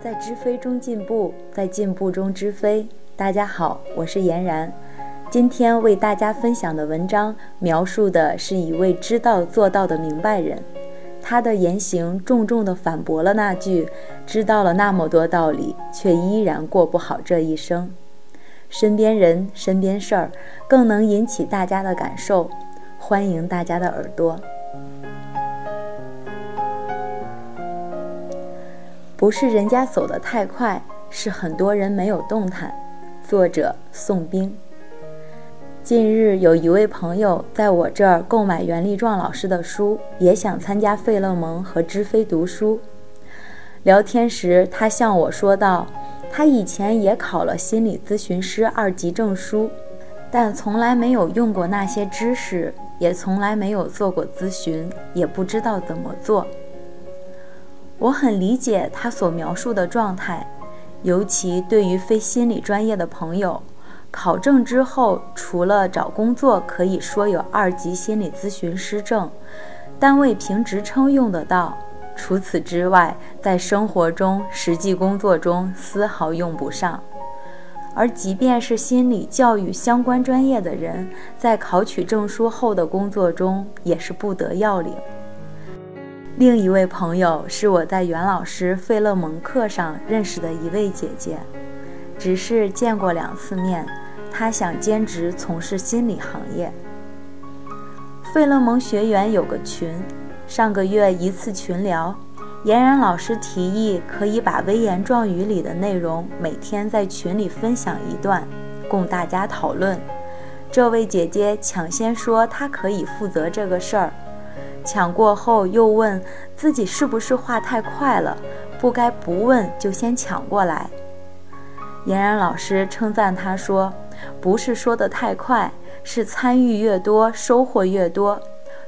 在知非中进步，在进步中知非。大家好，我是嫣然。今天为大家分享的文章，描述的是一位知道做到的明白人。他的言行重重地反驳了那句“知道了那么多道理，却依然过不好这一生”。身边人、身边事儿，更能引起大家的感受。欢迎大家的耳朵。不是人家走得太快，是很多人没有动弹。作者宋冰。近日有一位朋友在我这儿购买袁立壮老师的书，也想参加费勒蒙和知飞读书。聊天时，他向我说道，他以前也考了心理咨询师二级证书，但从来没有用过那些知识，也从来没有做过咨询，也不知道怎么做。我很理解他所描述的状态，尤其对于非心理专业的朋友，考证之后，除了找工作可以说有二级心理咨询师证，单位评职称用得到，除此之外，在生活中、实际工作中丝毫用不上。而即便是心理教育相关专业的人，在考取证书后的工作中，也是不得要领。另一位朋友是我在袁老师费勒蒙课上认识的一位姐姐，只是见过两次面。她想兼职从事心理行业。费勒蒙学员有个群，上个月一次群聊，严然老师提议可以把微言状语里的内容每天在群里分享一段，供大家讨论。这位姐姐抢先说她可以负责这个事儿。抢过后又问自己是不是话太快了，不该不问就先抢过来。嫣然老师称赞他说：“不是说的太快，是参与越多收获越多。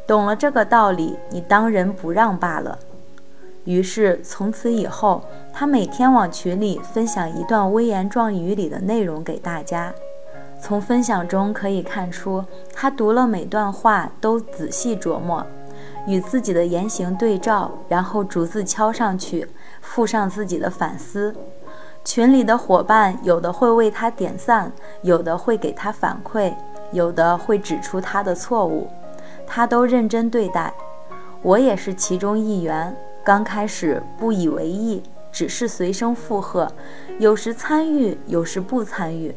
懂了这个道理，你当仁不让罢了。”于是从此以后，他每天往群里分享一段微言壮语里的内容给大家。从分享中可以看出，他读了每段话都仔细琢磨。与自己的言行对照，然后逐字敲上去，附上自己的反思。群里的伙伴有的会为他点赞，有的会给他反馈，有的会指出他的错误，他都认真对待。我也是其中一员。刚开始不以为意，只是随声附和，有时参与，有时不参与。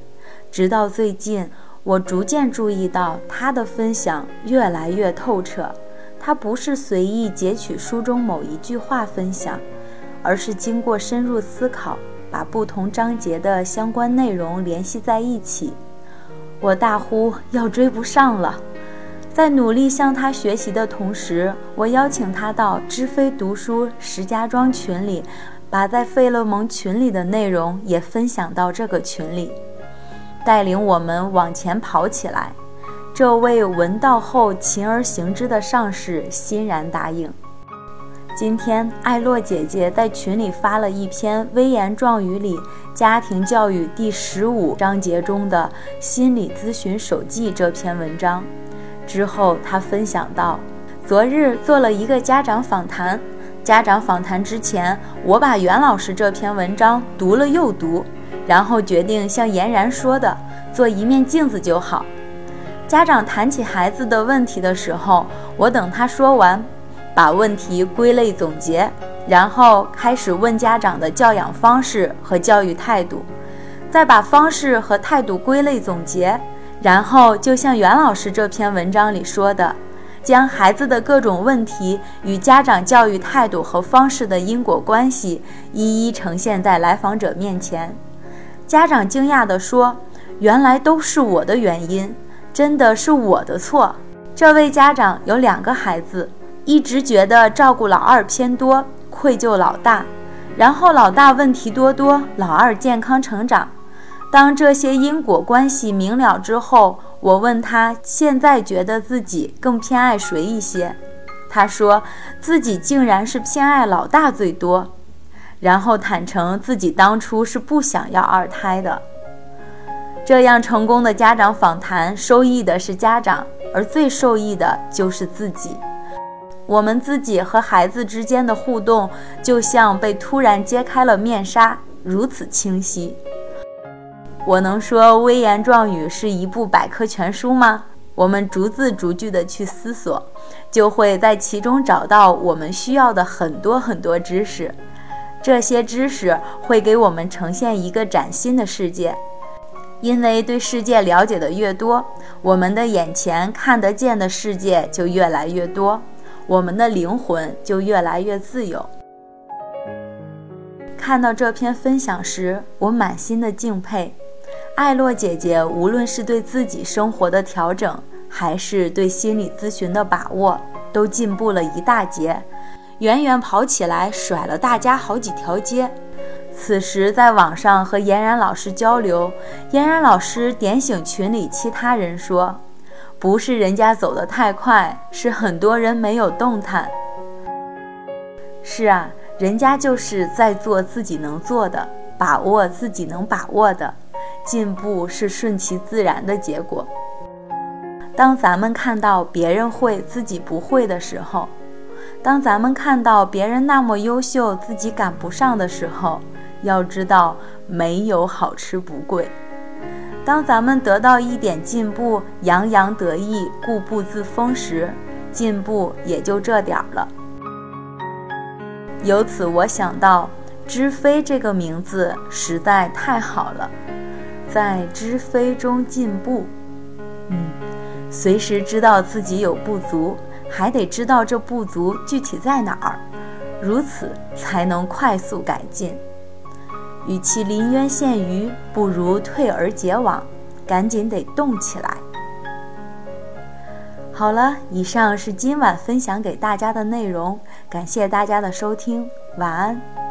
直到最近，我逐渐注意到他的分享越来越透彻。他不是随意截取书中某一句话分享，而是经过深入思考，把不同章节的相关内容联系在一起。我大呼要追不上了！在努力向他学习的同时，我邀请他到知飞读书石家庄群里，把在费勒蒙群里的内容也分享到这个群里，带领我们往前跑起来。这位闻道后勤而行之的上士欣然答应。今天，艾洛姐姐在群里发了一篇《微言状语里家庭教育第十五章节中的心理咨询手记》这篇文章。之后，她分享到：昨日做了一个家长访谈，家长访谈之前，我把袁老师这篇文章读了又读，然后决定像严然说的，做一面镜子就好。家长谈起孩子的问题的时候，我等他说完，把问题归类总结，然后开始问家长的教养方式和教育态度，再把方式和态度归类总结，然后就像袁老师这篇文章里说的，将孩子的各种问题与家长教育态度和方式的因果关系一一呈现在来访者面前。家长惊讶地说：“原来都是我的原因。”真的是我的错。这位家长有两个孩子，一直觉得照顾老二偏多，愧疚老大。然后老大问题多多，老二健康成长。当这些因果关系明了之后，我问他现在觉得自己更偏爱谁一些？他说自己竟然是偏爱老大最多，然后坦诚自己当初是不想要二胎的。这样成功的家长访谈，受益的是家长，而最受益的就是自己。我们自己和孩子之间的互动，就像被突然揭开了面纱，如此清晰。我能说微言壮语是一部百科全书吗？我们逐字逐句的去思索，就会在其中找到我们需要的很多很多知识。这些知识会给我们呈现一个崭新的世界，因为对世界了解的越多，我们的眼前看得见的世界就越来越多。我们的灵魂就越来越自由。看到这篇分享时，我满心的敬佩。艾洛姐姐无论是对自己生活的调整，还是对心理咨询的把握，都进步了一大截，远远跑起来甩了大家好几条街。此时在网上和嫣然老师交流，嫣然老师点醒群里其他人说。不是人家走得太快，是很多人没有动弹。是啊，人家就是在做自己能做的，把握自己能把握的，进步是顺其自然的结果。当咱们看到别人会自己不会的时候，当咱们看到别人那么优秀自己赶不上的时候，要知道没有好吃不贵。当咱们得到一点进步，洋洋得意、固步自封时，进步也就这点儿了。由此我想到“知飞”这个名字实在太好了，在知飞中进步。嗯，随时知道自己有不足，还得知道这不足具体在哪儿，如此才能快速改进。与其临渊羡鱼，不如退而结网，赶紧得动起来。好了，以上是今晚分享给大家的内容，感谢大家的收听，晚安。